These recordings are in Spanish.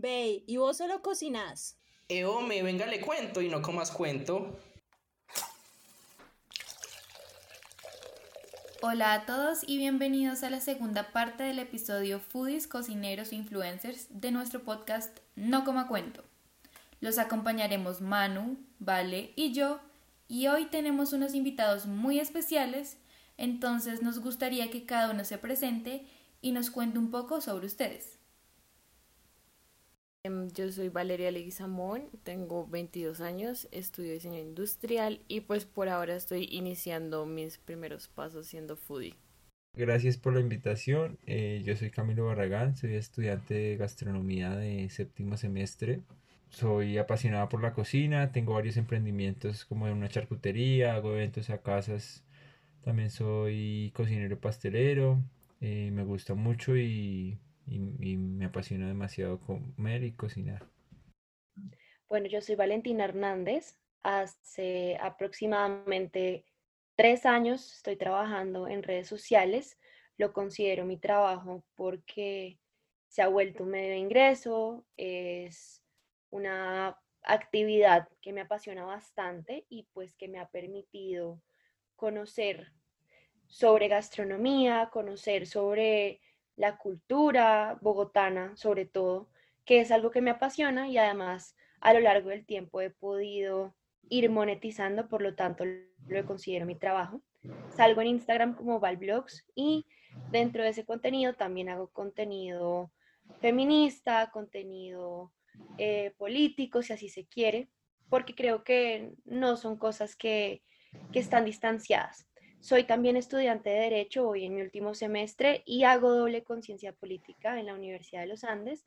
Ve, ¿y vos solo cocinas? Eh, me venga, le cuento y no comas cuento. Hola a todos y bienvenidos a la segunda parte del episodio Foodies, Cocineros e Influencers de nuestro podcast No Coma Cuento. Los acompañaremos Manu, Vale y yo y hoy tenemos unos invitados muy especiales, entonces nos gustaría que cada uno se presente y nos cuente un poco sobre ustedes. Em, yo soy Valeria Leguizamón, tengo 22 años, estudio diseño industrial y pues por ahora estoy iniciando mis primeros pasos siendo foodie. Gracias por la invitación. Eh, yo soy Camilo Barragán, soy estudiante de gastronomía de séptimo semestre. Soy apasionada por la cocina, tengo varios emprendimientos como en una charcutería, hago eventos a casas. También soy cocinero pastelero, eh, me gusta mucho y y, me apasiona demasiado comer y cocinar. Bueno, yo soy Valentina Hernández. Hace aproximadamente tres años estoy trabajando en redes sociales. Lo considero mi trabajo porque se ha vuelto un medio de ingreso, es una actividad que me apasiona bastante y pues que me ha permitido conocer sobre gastronomía, conocer sobre la cultura bogotana, sobre todo, que es algo que me apasiona y además a lo largo del tiempo he podido ir monetizando, por lo tanto lo considero mi trabajo. Salgo en Instagram como Valblogs y dentro de ese contenido también hago contenido feminista, contenido eh, político, si así se quiere, porque creo que no son cosas que, que están distanciadas. Soy también estudiante de Derecho, voy en mi último semestre y hago doble conciencia política en la Universidad de los Andes.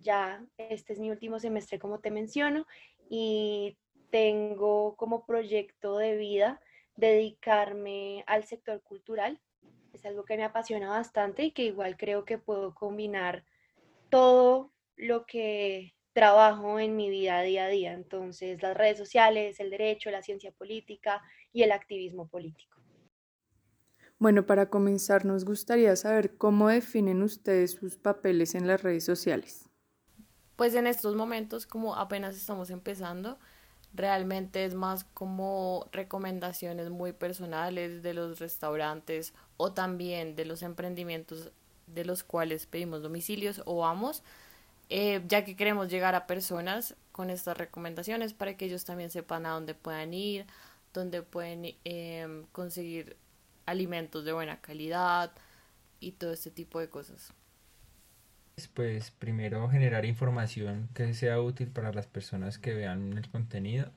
Ya este es mi último semestre, como te menciono, y tengo como proyecto de vida dedicarme al sector cultural. Es algo que me apasiona bastante y que igual creo que puedo combinar todo lo que trabajo en mi vida día a día. Entonces, las redes sociales, el derecho, la ciencia política y el activismo político. Bueno, para comenzar nos gustaría saber cómo definen ustedes sus papeles en las redes sociales. Pues en estos momentos, como apenas estamos empezando, realmente es más como recomendaciones muy personales de los restaurantes o también de los emprendimientos de los cuales pedimos domicilios o vamos, eh, ya que queremos llegar a personas con estas recomendaciones para que ellos también sepan a dónde puedan ir, dónde pueden eh, conseguir alimentos de buena calidad y todo este tipo de cosas. Pues primero generar información que sea útil para las personas que vean el contenido,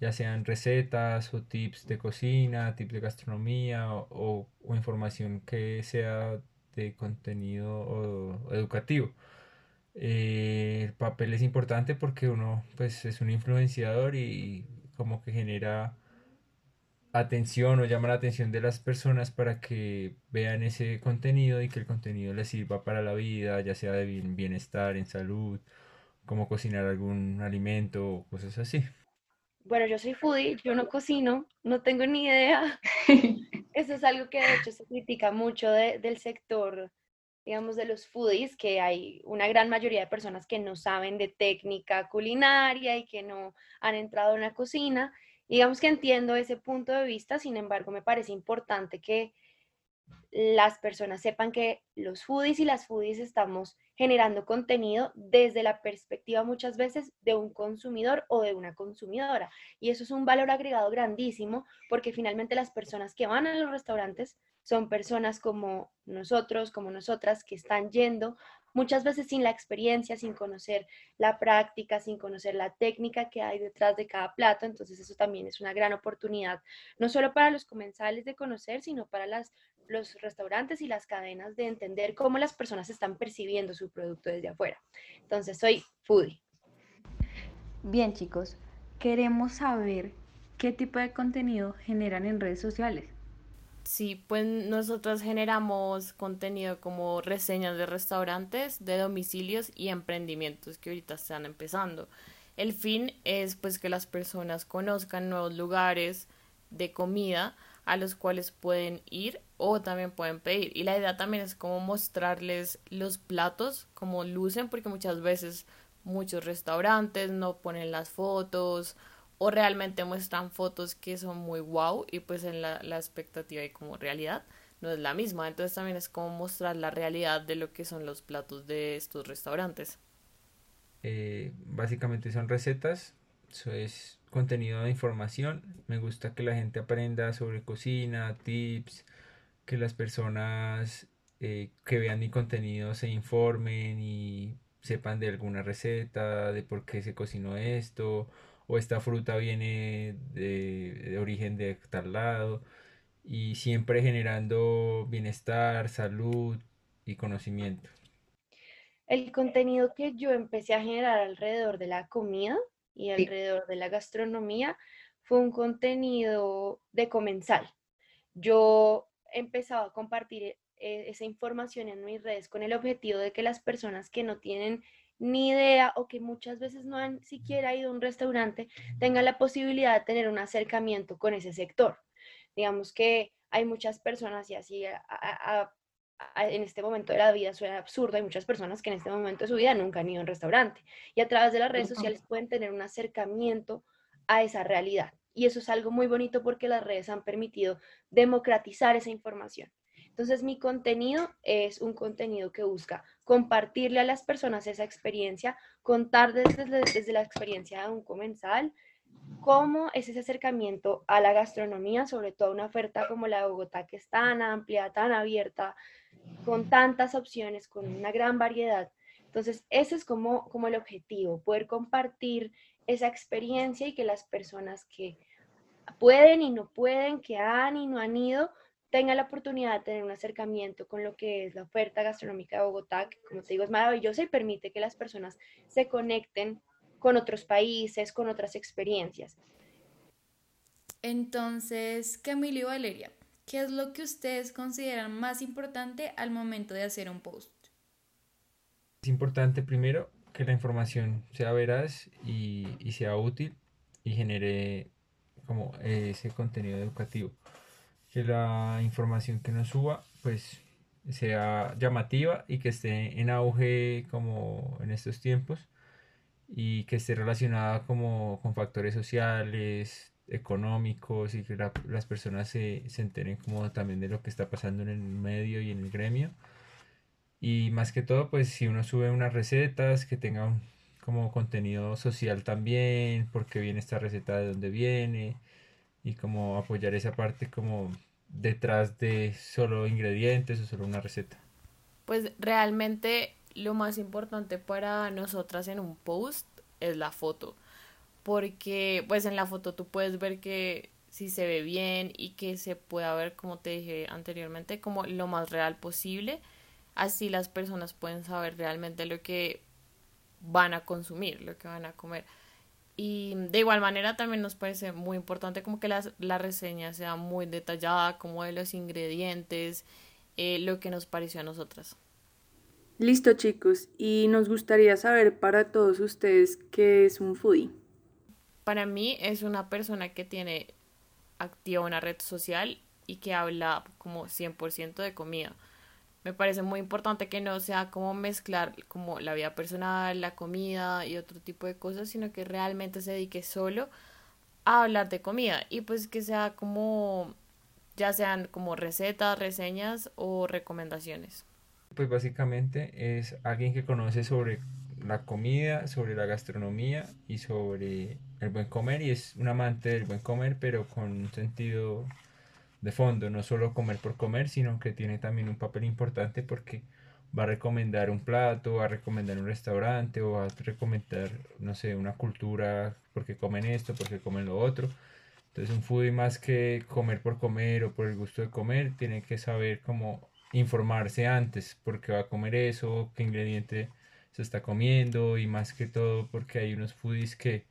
ya sean recetas o tips de cocina, tips de gastronomía o, información que sea de contenido educativo. Eh, el papel es importante porque uno pues es un influenciador y como que genera atención o llama la atención de las personas para que vean ese contenido y que el contenido les sirva para la vida, ya sea de bienestar, en salud, como cocinar algún alimento o cosas así. Bueno, yo soy foodie, yo no cocino, no tengo ni idea. Eso es algo que de hecho se critica mucho del sector, digamos, de los foodies, que hay una gran mayoría de personas que no saben de técnica culinaria y que no han entrado en la cocina. Digamos que entiendo ese punto de vista, sin embargo, me parece importante que las personas sepan que los foodies y las foodies estamos generando contenido desde la perspectiva muchas veces de un consumidor o de una consumidora. Y eso es un valor agregado grandísimo porque finalmente las personas que van a los restaurantes son personas como nosotros, como nosotras, que están yendo muchas veces sin la experiencia, sin conocer la práctica, sin conocer la técnica que hay detrás de cada plato. Entonces eso también es una gran oportunidad, no solo para los comensales de conocer, sino para las, los restaurantes y las cadenas de entender cómo las personas están percibiendo su producto desde afuera. Entonces soy foodie. Bien chicos, queremos saber qué tipo de contenido generan en redes sociales. Sí, pues nosotros generamos contenido como reseñas de restaurantes, de domicilios y emprendimientos que ahorita están empezando. El fin es pues que las personas conozcan nuevos lugares de comida a los cuales pueden ir o también pueden pedir. Y la idea también es como mostrarles los platos, como lucen, porque muchas veces muchos restaurantes no ponen las fotos o realmente muestran fotos que son muy wow y pues en la, la expectativa y como realidad no es la misma. Entonces también es como mostrar la realidad de lo que son los platos de estos restaurantes. Eh, básicamente son recetas, eso es contenido de información. Me gusta que la gente aprenda sobre cocina, tips, que las personas eh, que vean mi contenido se informen y sepan de alguna receta, de por qué se cocinó esto, o esta fruta viene de, de origen de tal lado y siempre generando bienestar, salud y conocimiento. El contenido que yo empecé a generar alrededor de la comida y alrededor de la gastronomía fue un contenido de comensal. Yo empezaba a compartir eh, esa información en mis redes con el objetivo de que las personas que no tienen ni idea o que muchas veces no han siquiera ido a un restaurante tengan la posibilidad de tener un acercamiento con ese sector. Digamos que hay muchas personas y así en este momento de la vida suena absurdo, hay muchas personas que en este momento de su vida nunca han ido a un restaurante y a través de las redes sociales pueden tener un acercamiento a esa realidad. Y eso es algo muy bonito porque las redes han permitido democratizar esa información. Entonces mi contenido es un contenido que busca compartirle a las personas esa experiencia, contar desde, desde la experiencia de un comensal, cómo es ese acercamiento a la gastronomía, sobre todo una oferta como la de Bogotá, que es tan amplia, tan abierta, con tantas opciones, con una gran variedad. Entonces, ese es como, como el objetivo, poder compartir esa experiencia y que las personas que pueden y no pueden, que han y no han ido, tengan la oportunidad de tener un acercamiento con lo que es la oferta gastronómica de Bogotá, que como te digo es maravillosa y permite que las personas se conecten con otros países, con otras experiencias. Entonces, Camilo y Valeria, ¿qué es lo que ustedes consideran más importante al momento de hacer un post? Es importante primero que la información sea veraz y, y sea útil y genere como ese contenido educativo. Que la información que nos suba pues sea llamativa y que esté en auge como en estos tiempos y que esté relacionada como con factores sociales, económicos y que las personas se, se enteren como también de lo que está pasando en el medio y en el gremio. Y más que todo, pues si uno sube unas recetas que tengan como contenido social también, porque viene esta receta de dónde viene y como apoyar esa parte como detrás de solo ingredientes o solo una receta. Pues realmente lo más importante para nosotras en un post es la foto. Porque pues en la foto tú puedes ver que si se ve bien y que se pueda ver, como te dije anteriormente, como lo más real posible. Así las personas pueden saber realmente lo que van a consumir, lo que van a comer. Y de igual manera también nos parece muy importante como que la, la reseña sea muy detallada, como de los ingredientes, eh, lo que nos pareció a nosotras. Listo chicos, y nos gustaría saber para todos ustedes qué es un foodie. Para mí es una persona que tiene activa una red social y que habla como 100% de comida. Me parece muy importante que no sea como mezclar como la vida personal, la comida y otro tipo de cosas, sino que realmente se dedique solo a hablar de comida y pues que sea como ya sean como recetas, reseñas o recomendaciones. Pues básicamente es alguien que conoce sobre la comida, sobre la gastronomía y sobre el buen comer y es un amante del buen comer pero con un sentido de fondo, no solo comer por comer, sino que tiene también un papel importante porque va a recomendar un plato, va a recomendar un restaurante o va a recomendar, no sé, una cultura porque comen esto, porque comen lo otro. Entonces un foodie más que comer por comer o por el gusto de comer, tiene que saber cómo informarse antes porque va a comer eso, qué ingrediente se está comiendo y más que todo porque hay unos foodies que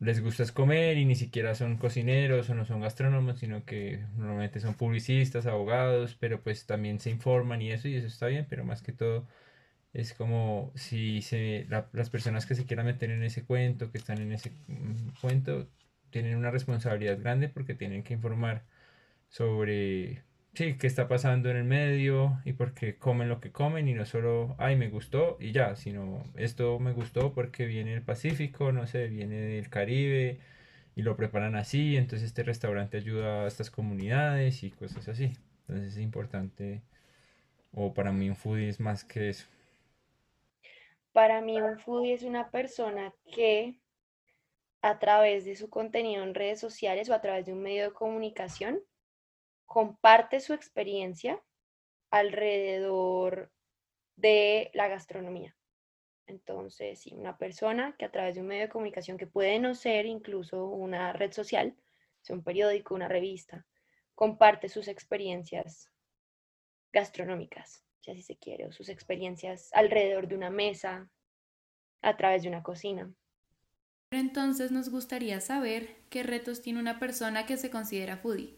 les gusta comer y ni siquiera son cocineros o no son gastrónomos, sino que normalmente son publicistas, abogados, pero pues también se informan y eso y eso está bien, pero más que todo es como si se, las personas que se quieran meter en ese cuento, que están en ese mm, cuento, tienen una responsabilidad grande porque tienen que informar sobre sí, qué está pasando en el medio y por qué comen lo que comen y no solo, ay, me gustó y ya, sino esto me gustó porque viene del Pacífico, no sé, viene del Caribe y lo preparan así, entonces este restaurante ayuda a estas comunidades y cosas así. Entonces es importante, o para mí un foodie es más que eso. Para mí un foodie es una persona que a través de su contenido en redes sociales o a través de un medio de comunicación comparte su experiencia alrededor de la gastronomía. Entonces, sí, una persona que a través de un medio de comunicación que puede no ser incluso una red social, sea un periódico, una revista, comparte sus experiencias gastronómicas, si así se quiere, o sus experiencias alrededor de una mesa, a través de una cocina. Entonces nos gustaría saber qué retos tiene una persona que se considera foodie.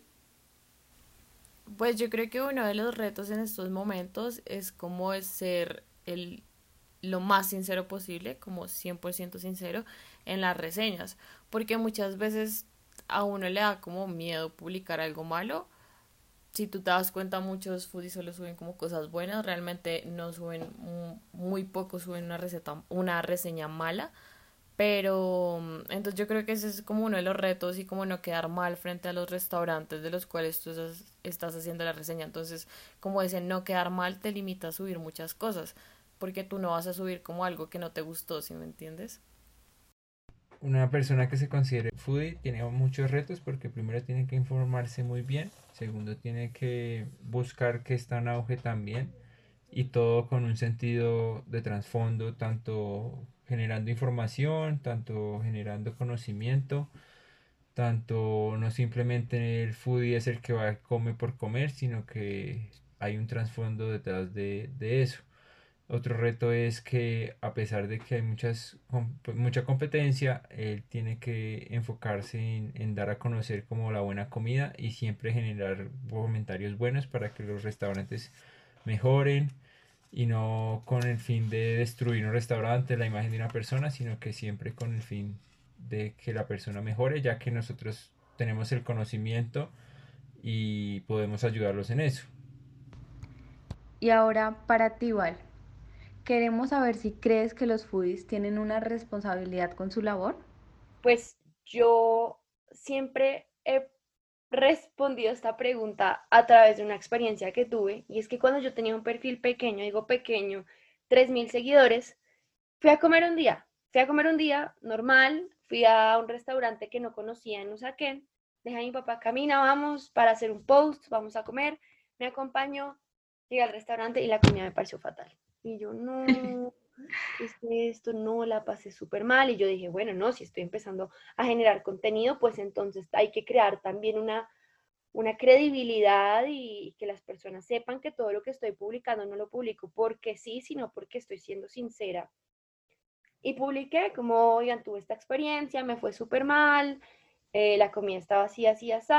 Pues yo creo que uno de los retos en estos momentos es como ser el lo más sincero posible, como 100% sincero en las reseñas, porque muchas veces a uno le da como miedo publicar algo malo. Si tú te das cuenta, muchos foodies solo suben como cosas buenas, realmente no suben, muy poco suben una receta, una reseña mala. Pero entonces yo creo que ese es como uno de los retos y como no quedar mal frente a los restaurantes de los cuales tú estás haciendo la reseña. Entonces, como dicen, no quedar mal te limita a subir muchas cosas, porque tú no vas a subir como algo que no te gustó, ¿sí me entiendes? Una persona que se considere foodie tiene muchos retos porque primero tiene que informarse muy bien, segundo tiene que buscar que está en auge también y todo con un sentido de trasfondo, tanto generando información, tanto generando conocimiento, tanto no simplemente el foodie es el que va a comer por comer, sino que hay un trasfondo detrás de, de eso. Otro reto es que a pesar de que hay muchas, pues, mucha competencia, él tiene que enfocarse en, dar a conocer como la buena comida y siempre generar comentarios buenos para que los restaurantes mejoren y no con el fin de destruir un restaurante, la imagen de una persona, sino que siempre con el fin de que la persona mejore, ya que nosotros tenemos el conocimiento y podemos ayudarlos en eso. Y ahora para ti, Val, Queremos saber si crees que los foodies tienen una responsabilidad con su labor. Pues yo siempre he respondido esta pregunta a través de una experiencia que tuve y es que cuando yo tenía un perfil pequeño, digo pequeño, 3.000 seguidores, fui a comer un día, fui a comer un día normal, fui a un restaurante que no conocía en Usaquén, dejé a mi papá, camina, vamos para hacer un post, vamos a comer, me acompañó, llegué al restaurante y la comida me pareció fatal. Y yo, no, es esto? No, la pasé súper mal. Y yo dije, bueno, no, si estoy empezando a generar contenido, pues entonces hay que crear también una, una credibilidad y que las personas sepan que todo lo que estoy publicando no lo publico porque sí, sino porque estoy siendo sincera. Y publiqué como, oigan, tuve esta experiencia, me fue súper mal, eh, la comida estaba así, así, así,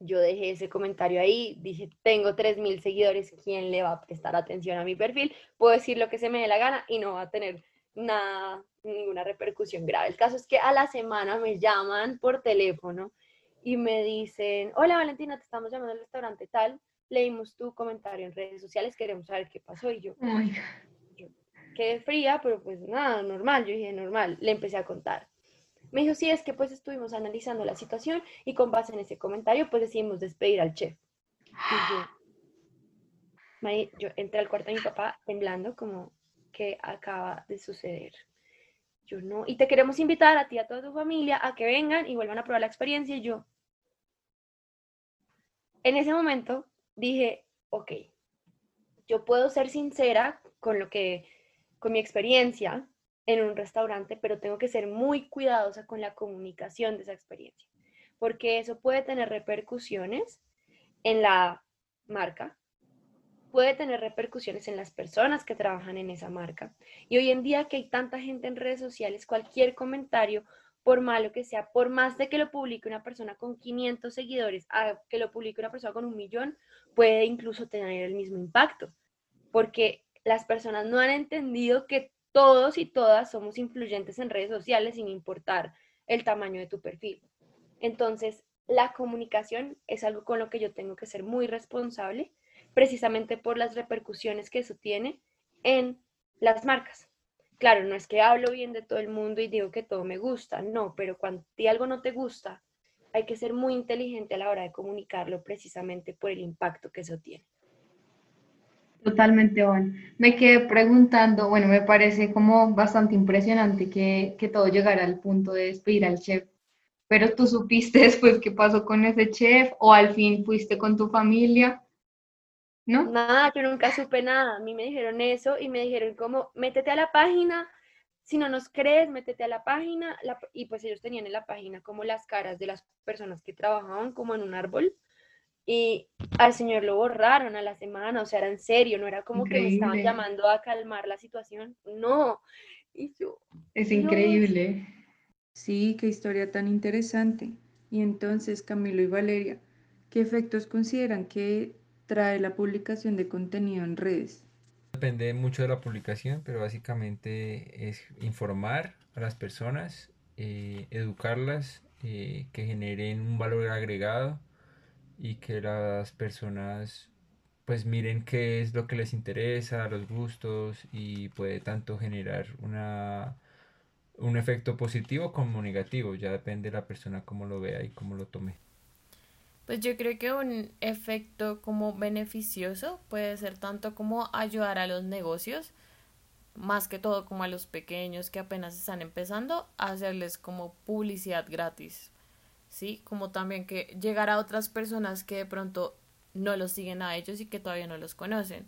yo dejé ese comentario ahí, dije, tengo 3.000 seguidores, ¿quién le va a prestar atención a mi perfil? Puedo decir lo que se me dé la gana y no va a tener nada, ninguna repercusión grave. El caso es que a la semana me llaman por teléfono y me dicen, hola Valentina, te estamos llamando al restaurante tal, leímos tu comentario en redes sociales, queremos saber qué pasó y yo, quedé fría, pero pues nada, normal, yo dije, normal, le empecé a contar. Me dijo, sí, es que pues estuvimos analizando la situación y con base en ese comentario pues decidimos despedir al chef. Y yo, entré al cuarto de mi papá temblando como que acaba de suceder. Yo no, y te queremos invitar a ti y a toda tu familia a que vengan y vuelvan a probar la experiencia. Y yo, en ese momento dije, ok, yo puedo ser sincera con lo que, con mi experiencia, en un restaurante, pero tengo que ser muy cuidadosa con la comunicación de esa experiencia, porque eso puede tener repercusiones en la marca, puede tener repercusiones en las personas que trabajan en esa marca. Y hoy en día que hay tanta gente en redes sociales, cualquier comentario, por malo que sea, por más de que lo publique una persona con 500 seguidores a que lo publique una persona con un millón, puede incluso tener el mismo impacto, porque las personas no han entendido que todos y todas somos influyentes en redes sociales sin importar el tamaño de tu perfil. Entonces, la comunicación es algo con lo que yo tengo que ser muy responsable, precisamente por las repercusiones que eso tiene en las marcas. Claro, no es que hablo bien de todo el mundo y digo que todo me gusta, no, pero cuando algo no te gusta, hay que ser muy inteligente a la hora de comunicarlo precisamente por el impacto que eso tiene. Totalmente, Juan. Me quedé preguntando, bueno, me parece como bastante impresionante que, que todo llegara al punto de despedir al chef, pero tú supiste después qué pasó con ese chef o al fin fuiste con tu familia, ¿no? Nada, yo nunca supe nada. A mí me dijeron eso y me dijeron como, métete a la página, si no nos crees, métete a la página. y pues ellos tenían en la página como las caras de las personas que trabajaban como en un árbol y al señor lo borraron a la semana, o sea, era en serio, no era como que me estaban llamando a calmar la situación, no. Y yo, es increíble. Sí, qué historia tan interesante. Y entonces, Camilo y Valeria, ¿qué efectos consideran que trae la publicación de contenido en redes? Depende mucho de la publicación, pero básicamente es informar a las personas, eh, educarlas, eh, que generen un valor agregado y que las personas pues miren qué es lo que les interesa, los gustos y puede tanto generar una, un efecto positivo como negativo, ya depende de la persona cómo lo vea y cómo lo tome. Pues yo creo que un efecto como beneficioso puede ser tanto como ayudar a los negocios, más que todo como a los pequeños que apenas están empezando, a hacerles como publicidad gratis ¿sí? Como también que llegar a otras personas que de pronto no los siguen a ellos y que todavía no los conocen.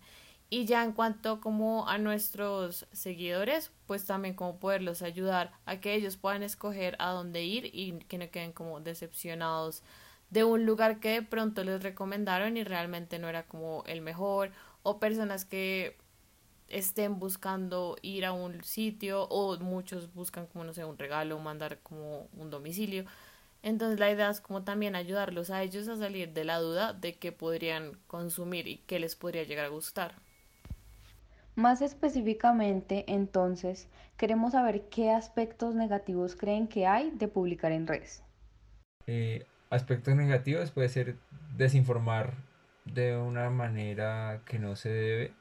Y ya en cuanto como a nuestros seguidores, pues también como poderlos ayudar a que ellos puedan escoger a dónde ir y que no queden como decepcionados de un lugar que de pronto les recomendaron y realmente no era como el mejor o personas que estén buscando ir a un sitio o muchos buscan como no sé un regalo mandar como un domicilio entonces la idea es como también ayudarlos a ellos a salir de la duda de qué podrían consumir y qué les podría llegar a gustar. Más específicamente, entonces, queremos saber qué aspectos negativos creen que hay de publicar en redes. Eh, aspectos negativos puede ser desinformar de una manera que no se debe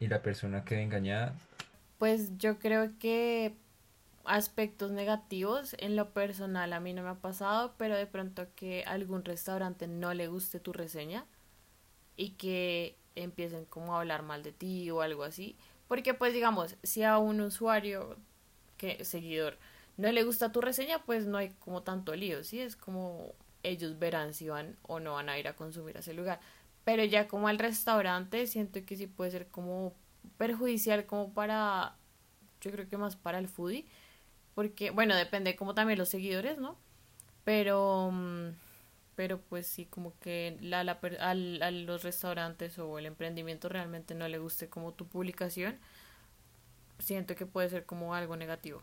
y la persona quede engañada. Pues yo creo que aspectos negativos. En lo personal a mí no me ha pasado, pero de pronto que algún restaurante no le guste tu reseña y que empiecen como a hablar mal de ti o algo así. Porque pues digamos, si a un usuario, que seguidor, no le gusta tu reseña, pues no hay como tanto lío, ¿sí? Es como ellos verán si van o no van a ir a consumir a ese lugar. Pero ya como al restaurante, siento que sí puede ser como perjudicial como para, yo creo que más para el foodie, porque, bueno, depende como también los seguidores, ¿no? Pero, mm, pero pues sí, como que la, la, a los restaurantes o el emprendimiento realmente no le guste como tu publicación, siento que puede ser como algo negativo.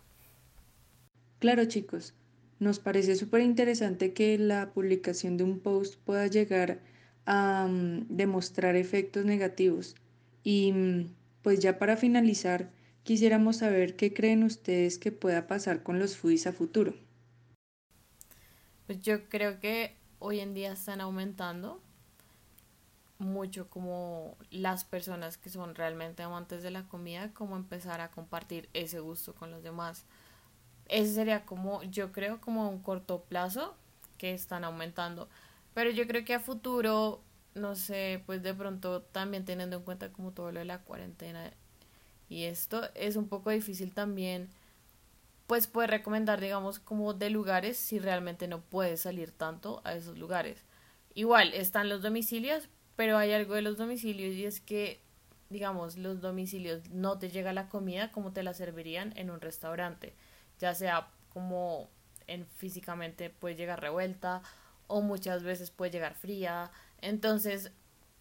Claro, chicos, nos parece súper interesante que la publicación de un post pueda llegar a mm, demostrar efectos negativos. Y mm, pues ya para finalizar, Quisiéramos saber qué creen ustedes que pueda pasar con los foodies a futuro. Pues yo creo que hoy en día están aumentando mucho como las personas que son realmente amantes de la comida, como empezar a compartir ese gusto con los demás. Ese sería como, yo creo, como un corto plazo que están aumentando. Pero yo creo que a futuro, no sé, pues de pronto también teniendo en cuenta como todo lo de la cuarentena y esto es un poco difícil también, pues puede recomendar, digamos, como de lugares si realmente no puedes salir tanto a esos lugares. Igual están los domicilios, pero hay algo de los domicilios y es que, digamos, los domicilios no te llega la comida como te la servirían en un restaurante, ya sea como en físicamente puede llegar revuelta o muchas veces puede llegar fría. Entonces,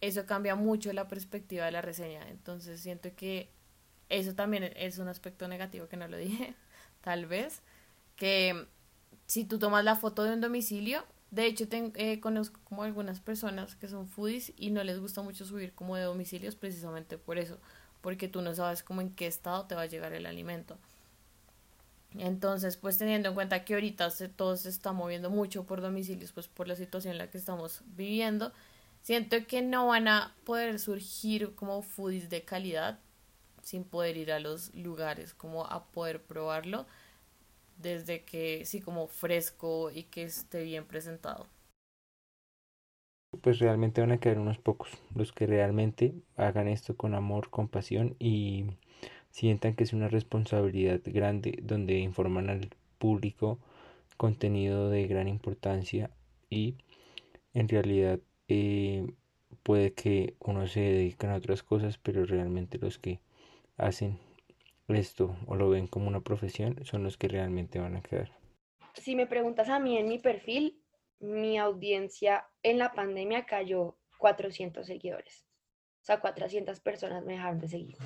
eso cambia mucho la perspectiva de la reseña. Entonces, siento que eso también es un aspecto negativo que no lo dije, tal vez, que si tú tomas la foto de un domicilio, de hecho eh, conozco como algunas personas que son foodies y no les gusta mucho subir como de domicilios precisamente por eso, porque tú no sabes cómo en qué estado te va a llegar el alimento. Entonces, pues teniendo en cuenta que ahorita se, todo se está moviendo mucho por domicilios, pues por la situación en la que estamos viviendo, siento que no van a poder surgir como foodies de calidad sin poder ir a los lugares, como a poder probarlo, desde que sí, como fresco y que esté bien presentado. Pues realmente van a quedar unos pocos, los que realmente hagan esto con amor, con pasión y sientan que es una responsabilidad grande donde informan al público contenido de gran importancia y en realidad eh, puede que uno se dedique a otras cosas, pero realmente los que hacen esto o lo ven como una profesión son los que realmente van a quedar. Si me preguntas a mí en mi perfil, mi audiencia en la pandemia cayó 400 seguidores. O sea, 400 personas me dejaron de seguir.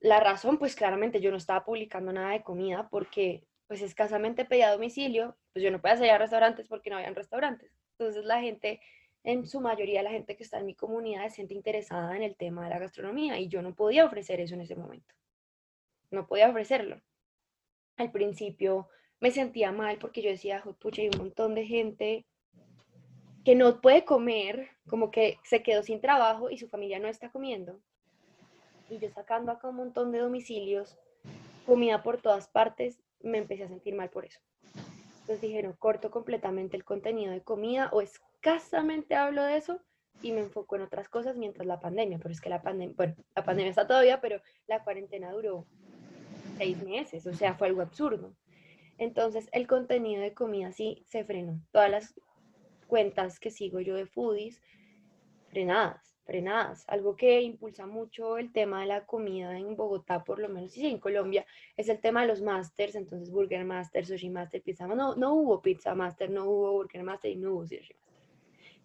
La razón, pues claramente yo no estaba publicando nada de comida porque pues escasamente pedía domicilio, pues yo no podía salir a restaurantes porque no habían restaurantes. Entonces la gente, en su mayoría la gente que está en mi comunidad es gente interesada en el tema de la gastronomía y yo no podía ofrecer eso en ese momento. No podía ofrecerlo. Al principio me sentía mal porque yo decía, pucha, hay un montón de gente que no puede comer, como que se quedó sin trabajo y su familia no está comiendo y yo sacando acá un montón de domicilios, comida por todas partes, me empecé a sentir mal por eso. Entonces dijeron, corto completamente el contenido de comida o escasamente hablo de eso y me enfoco en otras cosas mientras la pandemia, pero es que la pandemia, bueno, la pandemia está todavía, pero la cuarentena duró seis meses, o sea, fue algo absurdo. Entonces el contenido de comida sí se frenó. Todas las cuentas que sigo yo de foodies, frenadas frenadas. Algo que impulsa mucho el tema de la comida en Bogotá, por lo menos, y en Colombia, es el tema de los masters, entonces Burger Master, Sushi Master, Pizza Master, no, no hubo Pizza Master, no hubo Burger Master y no hubo Sushi Master.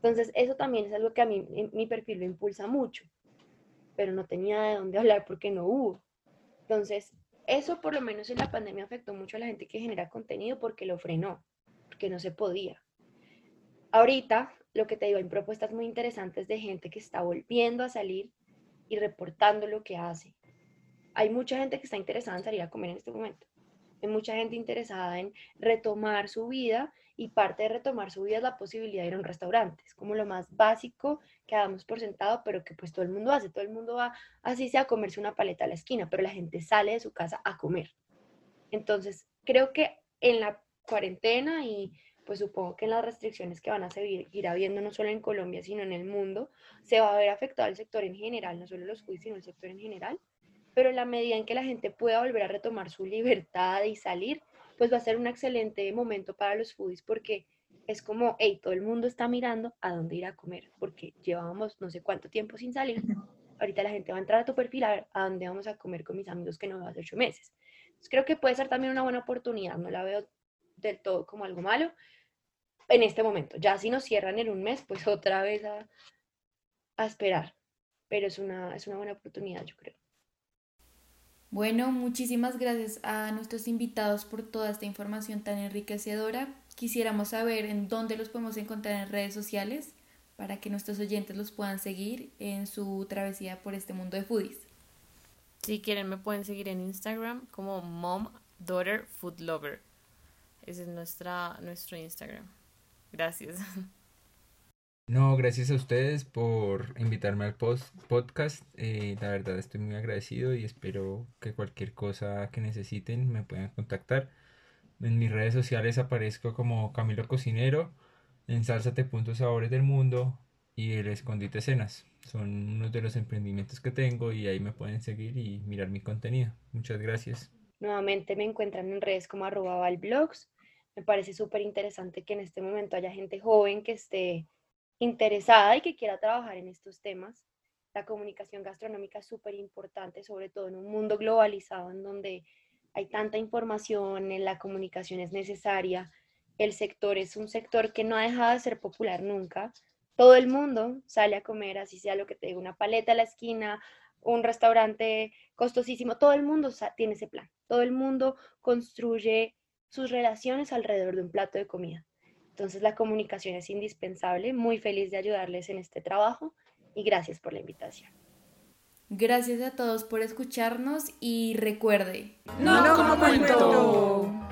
Entonces, eso también es algo que a mí, mi perfil lo impulsa mucho, pero no tenía de dónde hablar porque no hubo. Entonces, eso por lo menos en la pandemia afectó mucho a la gente que genera contenido porque lo frenó, porque no se podía. Ahorita lo que te digo, hay propuestas muy interesantes de gente que está volviendo a salir y reportando lo que hace. Hay mucha gente que está interesada en salir a comer en este momento. Hay mucha gente interesada en retomar su vida y parte de retomar su vida es la posibilidad de ir a un restaurante. Es como lo más básico que damos por sentado, pero que pues todo el mundo hace. Todo el mundo va así sea a comerse una paleta a la esquina, pero la gente sale de su casa a comer. Entonces, creo que en la cuarentena y pues supongo que en las restricciones que van a seguir habiendo no solo en Colombia, sino en el mundo, se va a ver afectado el sector en general, no solo los juicios, sino el sector en general. Pero en la medida en que la gente pueda volver a retomar su libertad y salir, pues va a ser un excelente momento para los foodies porque es como, hey, todo el mundo está mirando a dónde ir a comer, porque llevábamos no sé cuánto tiempo sin salir. Ahorita la gente va a entrar a tu perfil a ver a dónde vamos a comer con mis amigos que no hace ocho meses. Entonces creo que puede ser también una buena oportunidad, no la veo del todo como algo malo, en este momento. Ya si nos cierran en un mes, pues otra vez a, esperar. Pero es una, es una buena oportunidad, yo creo. Bueno, muchísimas gracias a nuestros invitados por toda esta información tan enriquecedora. Quisiéramos saber en dónde los podemos encontrar en redes sociales para que nuestros oyentes los puedan seguir en su travesía por este mundo de foodies. Si quieren me pueden seguir en Instagram como mom daughter food lover. Ese es nuestra, nuestro Instagram. Gracias. No, gracias a ustedes por invitarme al post podcast. Eh, la verdad estoy muy agradecido y espero que cualquier cosa que necesiten me puedan contactar. En mis redes sociales aparezco como Camilo Cocinero, en Sabores del Mundo y El Escondite Cenas. Son unos de los emprendimientos que tengo y ahí me pueden seguir y mirar mi contenido. Muchas gracias. Nuevamente me encuentran en redes como arroba valblogs me parece súper interesante que en este momento haya gente joven que esté interesada y que quiera trabajar en estos temas. La comunicación gastronómica es súper importante, sobre todo en un mundo globalizado en donde hay tanta información, en la comunicación es necesaria. El sector es un sector que no ha dejado de ser popular nunca. Todo el mundo sale a comer, así sea lo que te digo, una paleta a la esquina, un restaurante costosísimo, todo el mundo tiene ese plan. Todo el mundo construye sus relaciones alrededor de un plato de comida. Entonces la comunicación es indispensable, muy feliz de ayudarles en este trabajo y gracias por la invitación. Gracias a todos por escucharnos y recuerde, No, como cuento. cuento.